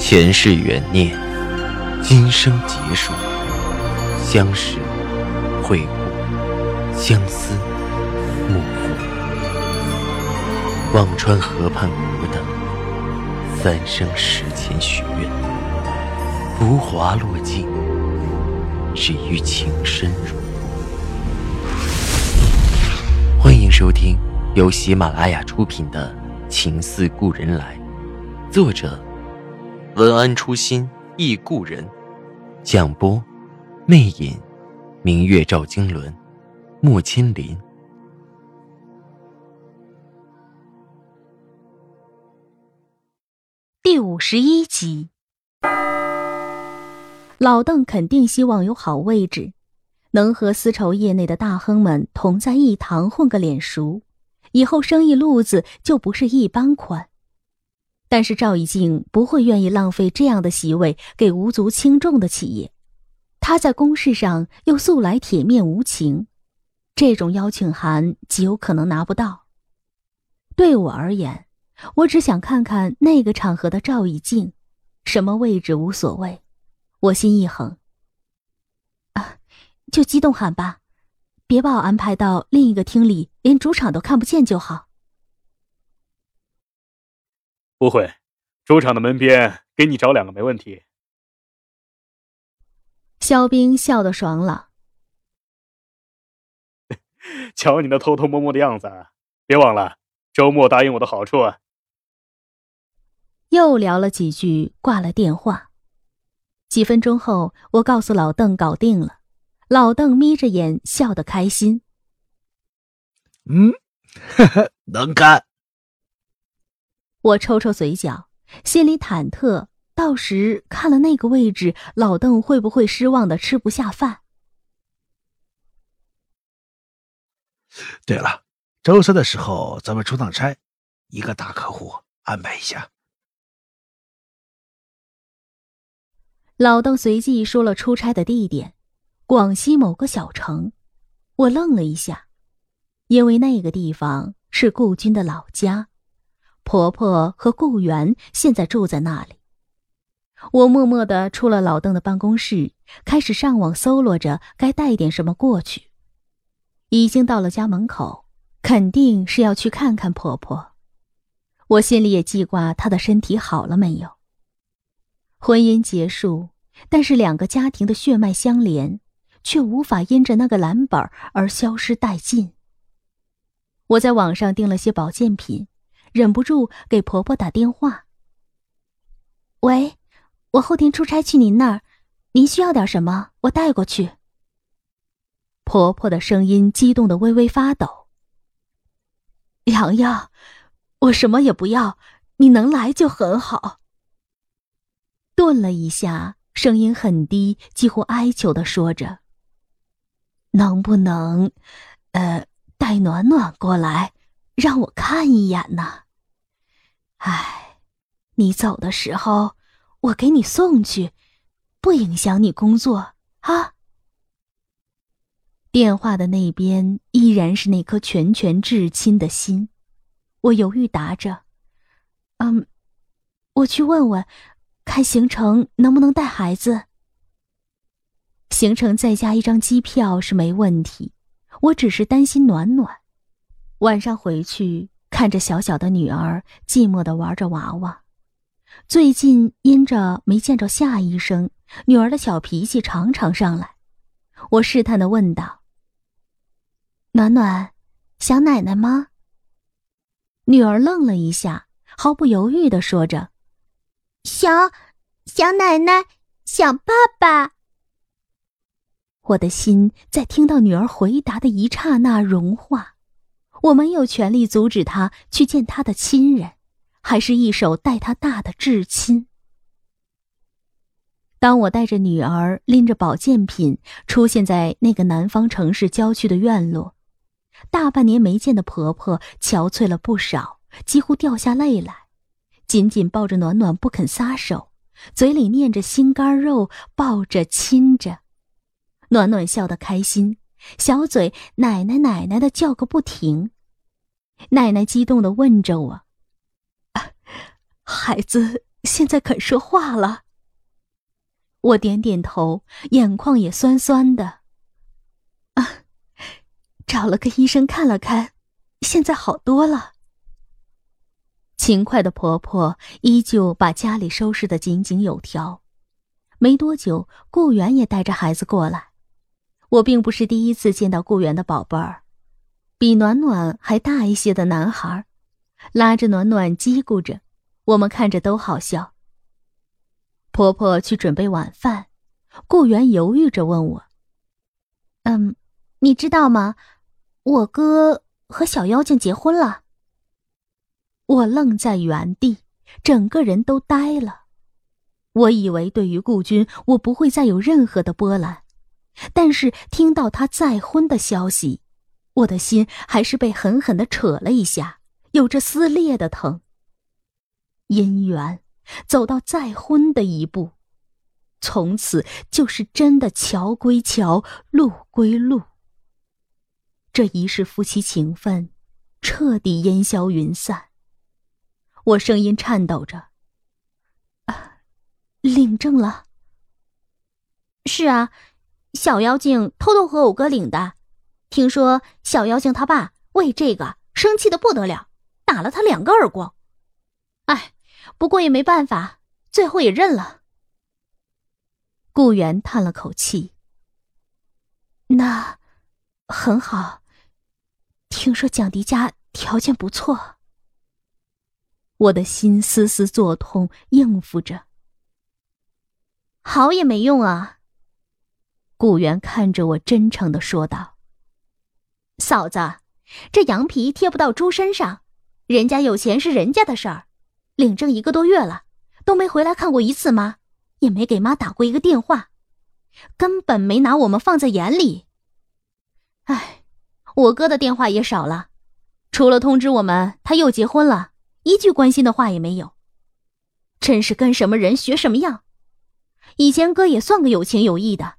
前世缘孽，今生劫数，相识、会故，相思、幕赋。忘川河畔无等，三生石前许愿，浮华落尽，只余情深入。欢迎收听由喜马拉雅出品的《情似故人来》，作者。文安初心忆故人，蒋波，魅影，明月照经纶，莫千林。第五十一集，老邓肯定希望有好位置，能和丝绸业内的大亨们同在一堂混个脸熟，以后生意路子就不是一般宽。但是赵以静不会愿意浪费这样的席位给无足轻重的企业，他在公事上又素来铁面无情，这种邀请函极有可能拿不到。对我而言，我只想看看那个场合的赵以静，什么位置无所谓。我心一横，啊，就激动喊吧，别把我安排到另一个厅里，连主场都看不见就好。不会，主场的门边给你找两个没问题。肖冰笑得爽朗，瞧你那偷偷摸摸的样子，别忘了周末答应我的好处啊。又聊了几句，挂了电话。几分钟后，我告诉老邓搞定了，老邓眯着眼笑得开心。嗯，呵呵，能干。我抽抽嘴角，心里忐忑。到时看了那个位置，老邓会不会失望的吃不下饭？对了，周三的时候咱们出趟差，一个大客户安排一下。老邓随即说了出差的地点：广西某个小城。我愣了一下，因为那个地方是顾军的老家。婆婆和顾源现在住在那里。我默默的出了老邓的办公室，开始上网搜罗着该带点什么过去。已经到了家门口，肯定是要去看看婆婆。我心里也记挂她的身体好了没有。婚姻结束，但是两个家庭的血脉相连，却无法因着那个蓝本而消失殆尽。我在网上订了些保健品。忍不住给婆婆打电话。喂，我后天出差去您那儿，您需要点什么，我带过去。婆婆的声音激动的微微发抖。洋洋，我什么也不要，你能来就很好。顿了一下，声音很低，几乎哀求的说着：“能不能，呃，带暖暖过来？”让我看一眼呢。唉，你走的时候，我给你送去，不影响你工作啊。电话的那边依然是那颗拳拳至亲的心，我犹豫答着：“嗯，我去问问，看行程能不能带孩子。行程再加一张机票是没问题，我只是担心暖暖。”晚上回去，看着小小的女儿寂寞的玩着娃娃。最近因着没见着夏医生，女儿的小脾气常常上来。我试探的问道：“暖暖，想奶奶吗？”女儿愣了一下，毫不犹豫的说着：“想，想奶奶，想爸爸。”我的心在听到女儿回答的一刹那融化。我没有权利阻止他去见他的亲人，还是一手带他大的至亲。当我带着女儿拎着保健品出现在那个南方城市郊区的院落，大半年没见的婆婆憔悴了不少，几乎掉下泪来，紧紧抱着暖暖不肯撒手，嘴里念着心肝肉，抱着亲着，暖暖笑得开心。小嘴奶奶奶奶的叫个不停，奶奶激动的问着我：“孩子现在肯说话了。我点点头，眼眶也酸酸的。啊，找了个医生看了看，现在好多了。勤快的婆婆依旧把家里收拾的井井有条。没多久，顾源也带着孩子过来。我并不是第一次见到顾源的宝贝儿，比暖暖还大一些的男孩，拉着暖暖叽咕着，我们看着都好笑。婆婆去准备晚饭，顾源犹豫着问我：“嗯，你知道吗？我哥和小妖精结婚了。”我愣在原地，整个人都呆了。我以为对于顾军，我不会再有任何的波澜，但是听到他再婚的消息，我的心还是被狠狠的扯了一下，有着撕裂的疼。姻缘走到再婚的一步，从此就是真的桥归桥，路归路。这一世夫妻情分，彻底烟消云散。我声音颤抖着：“啊，领证了。是啊，小妖精偷偷和我哥领的。听说小妖精他爸为这个生气的不得了，打了他两个耳光。哎，不过也没办法，最后也认了。”顾源叹了口气：“那很好。听说蒋迪家条件不错。”我的心丝丝作痛，应付着。好也没用啊。顾源看着我，真诚的说道：“嫂子，这羊皮贴不到猪身上，人家有钱是人家的事儿。领证一个多月了，都没回来看过一次妈，也没给妈打过一个电话，根本没拿我们放在眼里。哎，我哥的电话也少了，除了通知我们他又结婚了。”一句关心的话也没有，真是跟什么人学什么样。以前哥也算个有情有义的，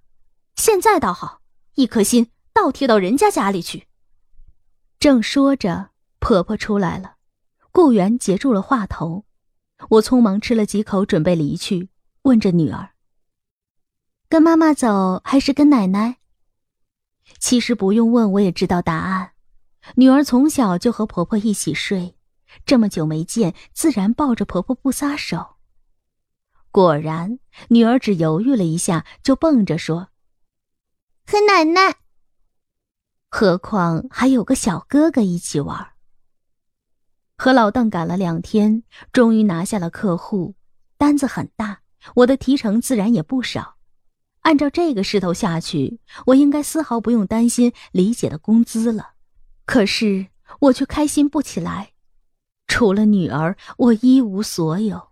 现在倒好，一颗心倒贴到人家家里去。正说着，婆婆出来了，顾源截住了话头。我匆忙吃了几口，准备离去，问着女儿：“跟妈妈走还是跟奶奶？”其实不用问，我也知道答案。女儿从小就和婆婆一起睡。这么久没见，自然抱着婆婆不撒手。果然，女儿只犹豫了一下，就蹦着说：“和奶奶。”何况还有个小哥哥一起玩。和老邓赶了两天，终于拿下了客户，单子很大，我的提成自然也不少。按照这个势头下去，我应该丝毫不用担心李姐的工资了。可是我却开心不起来。除了女儿，我一无所有。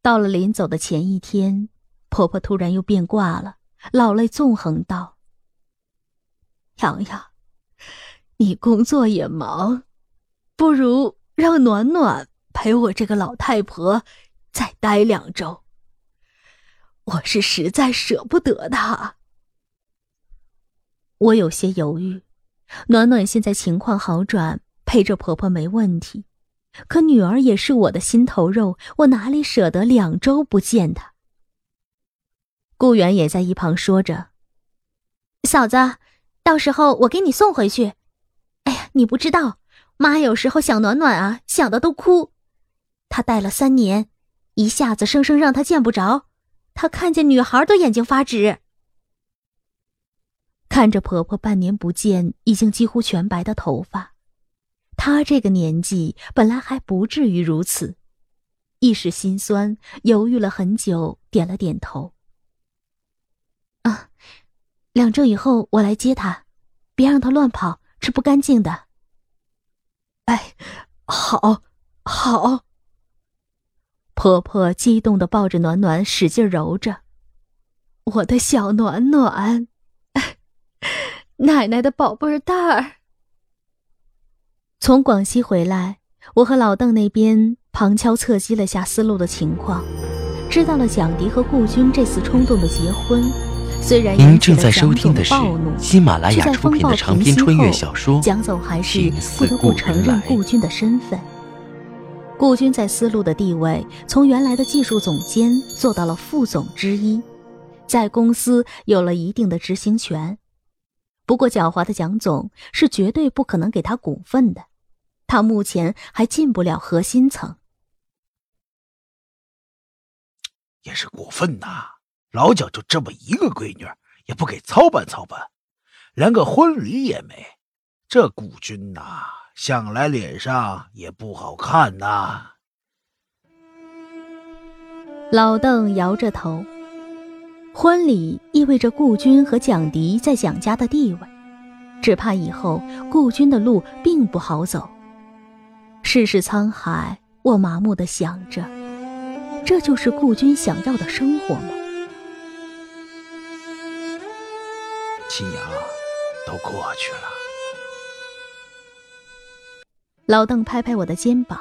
到了临走的前一天，婆婆突然又变卦了，老泪纵横道：“洋洋，你工作也忙，不如让暖暖陪我这个老太婆再待两周。我是实在舍不得她。”我有些犹豫，暖暖现在情况好转。陪着婆婆没问题，可女儿也是我的心头肉，我哪里舍得两周不见她？顾源也在一旁说着：“嫂子，到时候我给你送回去。哎呀，你不知道，妈有时候想暖暖啊，想的都哭。她带了三年，一下子生生让她见不着，她看见女孩都眼睛发直。看着婆婆半年不见，已经几乎全白的头发。”她这个年纪本来还不至于如此，一时心酸，犹豫了很久，点了点头。啊，两周以后我来接他，别让他乱跑，吃不干净的。哎，好，好。婆婆激动的抱着暖暖，使劲揉着，我的小暖暖，奶奶的宝贝蛋儿。从广西回来，我和老邓那边旁敲侧击了下思路的情况，知道了蒋迪和顾军这次冲动的结婚，虽然您正在收听的是喜马拉雅出品的长篇穿越小说《蒋总还是不得不承认顾军的身份。顾军在丝路的地位从原来的技术总监做到了副总之一，在公司有了一定的执行权。不过，狡猾的蒋总是绝对不可能给他股份的，他目前还进不了核心层。也是过分呐！老蒋就这么一个闺女，也不给操办操办，连个婚礼也没。这顾军呐，想来脸上也不好看呐。老邓摇着头。婚礼意味着顾军和蒋迪在蒋家的地位，只怕以后顾军的路并不好走。世事沧海，我麻木的想着，这就是顾军想要的生活吗？秦阳，都过去了。老邓拍拍我的肩膀，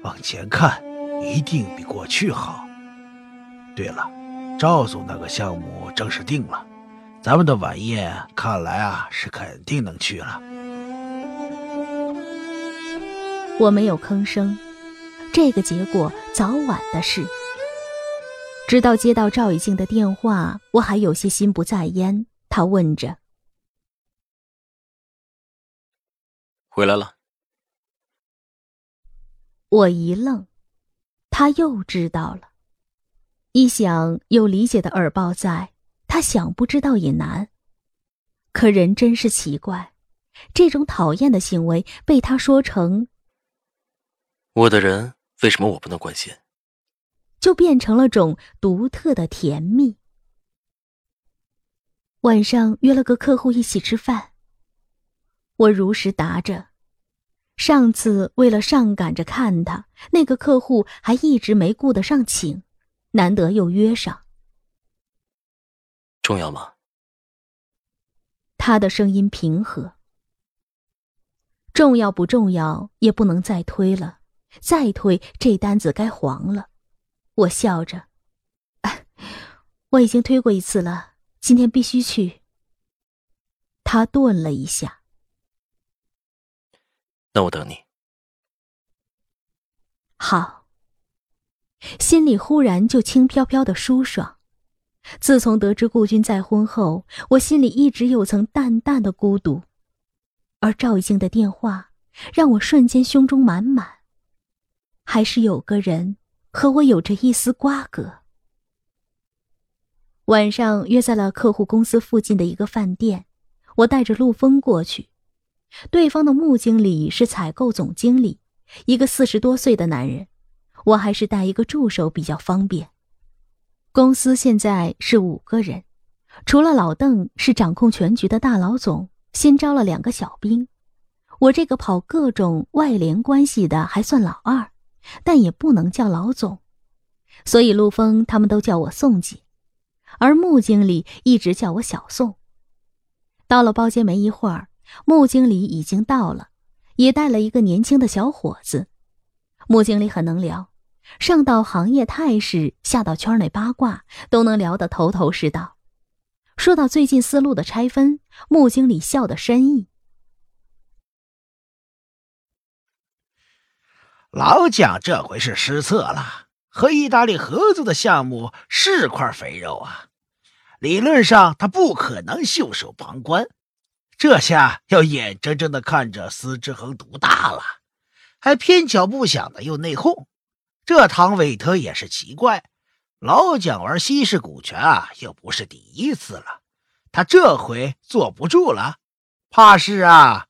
往前看，一定比过去好。对了，赵总那个项目正式定了，咱们的晚宴看来啊是肯定能去了。我没有吭声，这个结果早晚的事。直到接到赵以静的电话，我还有些心不在焉。他问着：“回来了？”我一愣，他又知道了。一想有李姐的耳报在，他想不知道也难。可人真是奇怪，这种讨厌的行为被他说成我的人，为什么我不能关心？就变成了种独特的甜蜜。晚上约了个客户一起吃饭，我如实答着。上次为了上赶着看他，那个客户还一直没顾得上请。难得又约上，重要吗？他的声音平和。重要不重要也不能再推了，再推这单子该黄了。我笑着，我已经推过一次了，今天必须去。他顿了一下，那我等你。好。心里忽然就轻飘飘的舒爽。自从得知顾军再婚后，我心里一直有层淡淡的孤独，而赵一静的电话让我瞬间胸中满满。还是有个人和我有着一丝瓜葛。晚上约在了客户公司附近的一个饭店，我带着陆峰过去。对方的穆经理是采购总经理，一个四十多岁的男人。我还是带一个助手比较方便。公司现在是五个人，除了老邓是掌控全局的大老总，新招了两个小兵。我这个跑各种外联关系的还算老二，但也不能叫老总，所以陆峰他们都叫我宋姐，而穆经理一直叫我小宋。到了包间没一会儿，穆经理已经到了，也带了一个年轻的小伙子。穆经理很能聊，上到行业态势，下到圈内八卦，都能聊得头头是道。说到最近丝路的拆分，穆经理笑得深意。老蒋这回是失策了，和意大利合作的项目是块肥肉啊，理论上他不可能袖手旁观，这下要眼睁睁的看着司之恒独大了。还偏巧不想的又内讧，这唐伟特也是奇怪。老蒋玩稀释股权啊，又不是第一次了，他这回坐不住了，怕是啊，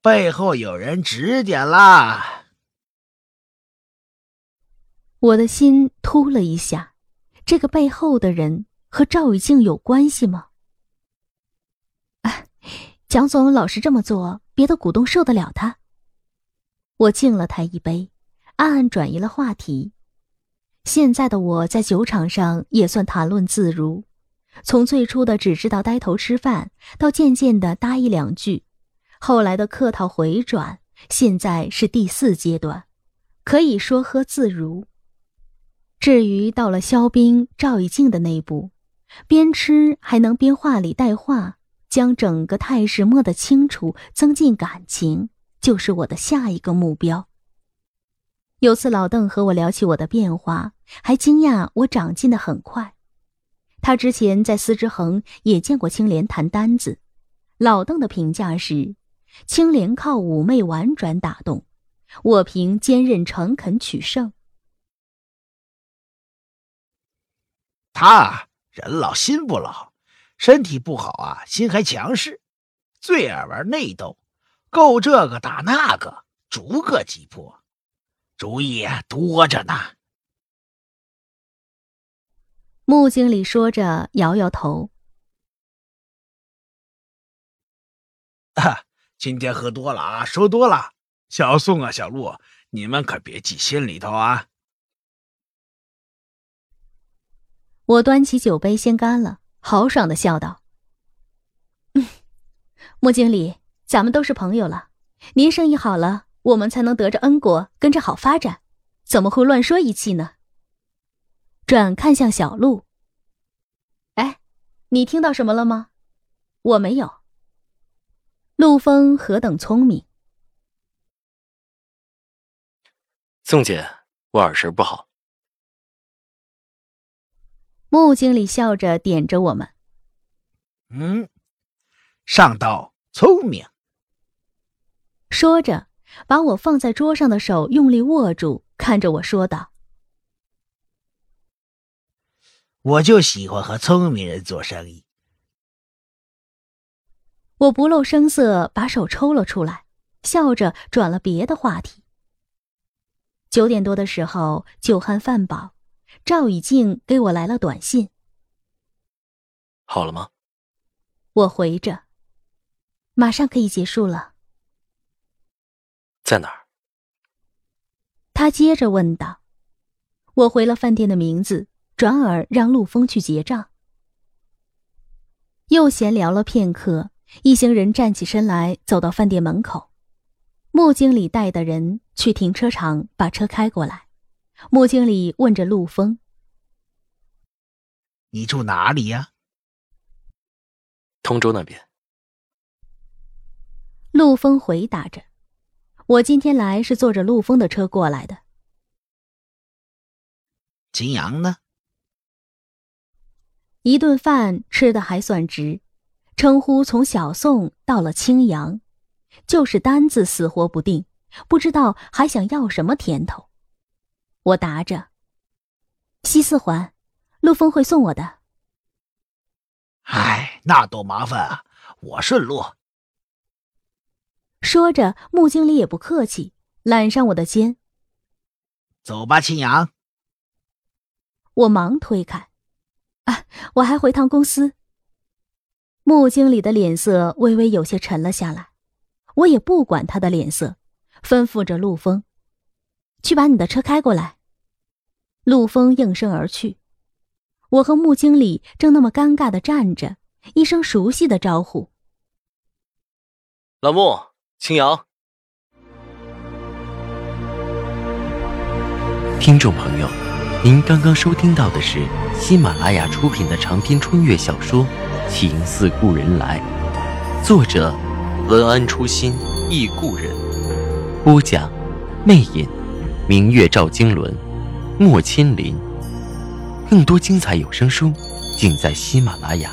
背后有人指点啦。我的心突了一下，这个背后的人和赵雨静有关系吗？蒋总老是这么做，别的股东受得了他？我敬了他一杯，暗暗转移了话题。现在的我在酒场上也算谈论自如，从最初的只知道呆头吃饭，到渐渐的搭一两句，后来的客套回转，现在是第四阶段，可以说喝自如。至于到了肖冰、赵以静的那步，边吃还能边话里带话，将整个态势摸得清楚，增进感情。就是我的下一个目标。有次老邓和我聊起我的变化，还惊讶我长进的很快。他之前在司之恒也见过青莲谈单子，老邓的评价是：青莲靠妩媚婉转打动，我凭坚韧诚恳取胜。他人老心不老，身体不好啊，心还强势，最爱玩内斗，够这个打那个，逐个击破，主意多着呢。穆经理说着，摇摇头。啊，今天喝多了啊，说多了。小宋啊，小陆，你们可别记心里头啊。我端起酒杯，先干了，豪爽的笑道：“嗯，穆经理，咱们都是朋友了。您生意好了，我们才能得着恩果，跟着好发展，怎么会乱说一气呢？”转看向小鹿，哎，你听到什么了吗？我没有。陆风何等聪明！宋姐，我耳神不好。穆经理笑着点着我们。嗯，上道聪明。说着，把我放在桌上的手用力握住，看着我说道。我就喜欢和聪明人做生意。我不露声色，把手抽了出来，笑着转了别的话题。九点多的时候，酒酣饭饱，赵以静给我来了短信。好了吗？我回着，马上可以结束了。在哪儿？他接着问道。我回了饭店的名字。转而让陆峰去结账。又闲聊了片刻，一行人站起身来，走到饭店门口。穆经理带的人去停车场把车开过来。穆经理问着陆风：“你住哪里呀？”通州那边。陆风回答着：“我今天来是坐着陆风的车过来的。”秦阳呢？一顿饭吃的还算值，称呼从小宋到了青阳，就是单子死活不定，不知道还想要什么甜头。我答着：“西四环，陆峰会送我的。”哎，那多麻烦啊！我顺路。说着，穆经理也不客气，揽上我的肩：“走吧，青阳。”我忙推开。啊，我还回趟公司。穆经理的脸色微微有些沉了下来，我也不管他的脸色，吩咐着陆风：“去把你的车开过来。”陆风应声而去。我和穆经理正那么尴尬的站着，一声熟悉的招呼：“老穆，青瑶。”听众朋友。您刚刚收听到的是喜马拉雅出品的长篇穿越小说《情似故人来》，作者文安初心忆故人，播讲魅影，明月照经纶，莫千林。更多精彩有声书，尽在喜马拉雅。